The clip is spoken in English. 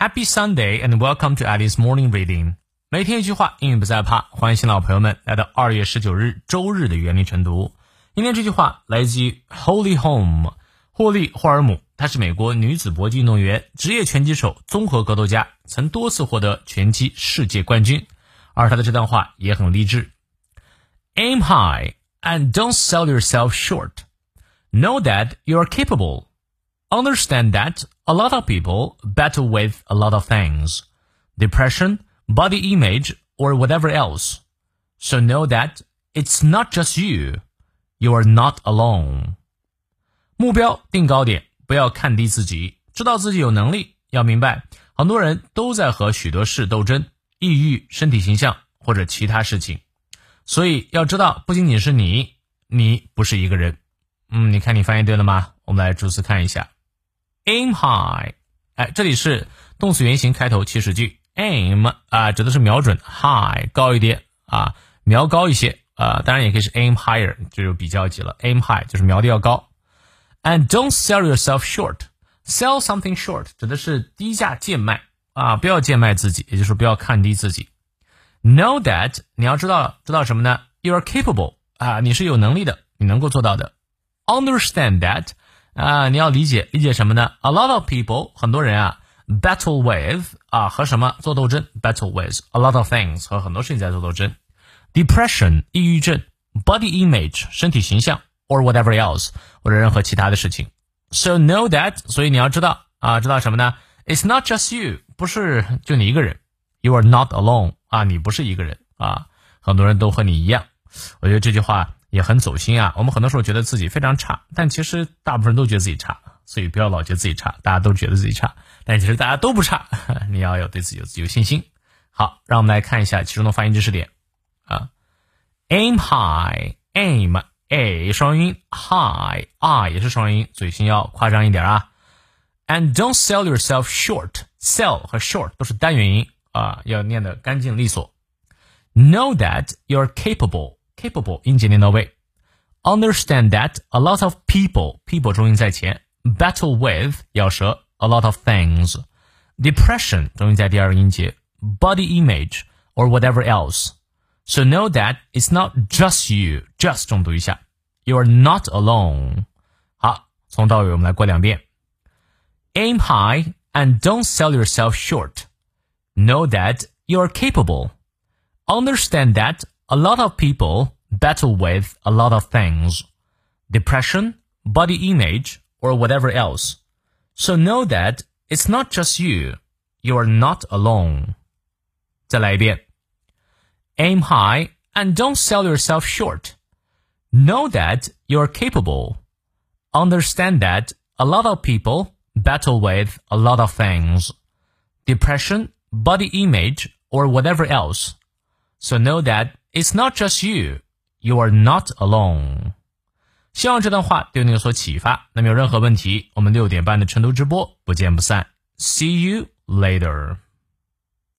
Happy Sunday and welcome to Alice Morning Reading。每天一句话，英语不再怕。欢迎新老朋友们来到二月十九日周日的原力晨读。今天这句话来自于 Holly Holm，霍利·霍尔姆，她是美国女子搏击运动员、职业拳击手、综合格斗家，曾多次获得拳击世界冠军。而她的这段话也很励志：Aim high and don't sell yourself short. Know that you are capable. Understand that a lot of people battle with a lot of things depression, body image, or whatever else. So know that it's not just you. You are not alone. 目标定高点，不要看低自己，知道自己有能力。要明白，很多人都在和许多事斗争，抑郁、身体形象或者其他事情。所以要知道，不仅仅是你，你不是一个人。嗯，你看你翻译对了吗？我们来逐词看一下。 Aim high，哎，这里是动词原形开头祈使句。Aim 啊，指的是瞄准，high 高一点啊，瞄高一些啊，当然也可以是 aim higher，就有比较级了。Aim high 就是瞄的要高。And don't sell yourself short. Sell something short 指的是低价贱卖啊，不要贱卖自己，也就是不要看低自己。Know that 你要知道知道什么呢？You are capable 啊，你是有能力的，你能够做到的。Understand that 啊，你要理解理解什么呢？A lot of people，很多人啊，battle with 啊，和什么做斗争？battle with a lot of things，和很多事情在做斗争。Depression，抑郁症；body image，身体形象；or whatever else，或者任何其他的事情。So know that，所以你要知道啊，知道什么呢？It's not just you，不是就你一个人。You are not alone，啊，你不是一个人啊，很多人都和你一样。我觉得这句话。也很走心啊！我们很多时候觉得自己非常差，但其实大部分人都觉得自己差，所以不要老觉得自己差。大家都觉得自己差，但其实大家都不差。你要有对自己有自有信心。好，让我们来看一下其中的发音知识点啊。Aim high，aim a 双音，high i 也是双音，嘴型要夸张一点啊。And don't sell yourself short，sell 和 short 都是单元音啊，要念得干净利索。Know that you're capable。capable 音节念到位。Understand that a lot of people people 重音在前，battle with 咬舌 a lot of things。Depression 重音在第二个音节，body image or whatever else。So know that it's not just you. Just 重读一下，You are not alone。好，从到尾我们来过两遍。Aim high and don't sell yourself short. Know that you are capable. Understand that a lot of people battle with a lot of things depression, body image, or whatever else. So know that it's not just you. You are not alone. 再来一遍. Aim high and don't sell yourself short. Know that you're capable. Understand that a lot of people battle with a lot of things depression, body image, or whatever else. So know that it's not just you, you are not alone. 希望这段话对你有所启发。那么有任何问题，我们六点半的晨读直播不见不散。See you later.